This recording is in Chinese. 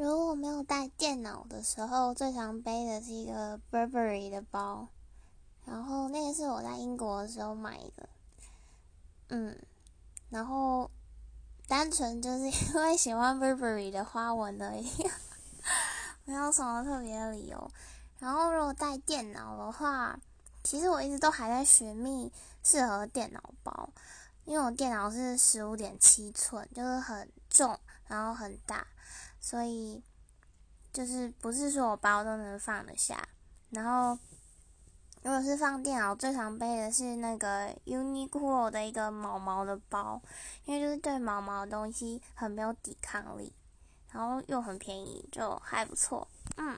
如果没有带电脑的时候，最常背的是一个 Burberry 的包，然后那个是我在英国的时候买的，嗯，然后单纯就是因为喜欢 Burberry 的花纹而已，没有什么特别的理由。然后如果带电脑的话，其实我一直都还在寻觅适合电脑包，因为我电脑是十五点七寸，就是很重，然后很大。所以，就是不是说我包都能放得下。然后，如果是放电脑，最常背的是那个 Uniqlo 的一个毛毛的包，因为就是对毛毛的东西很没有抵抗力，然后又很便宜，就还不错。嗯。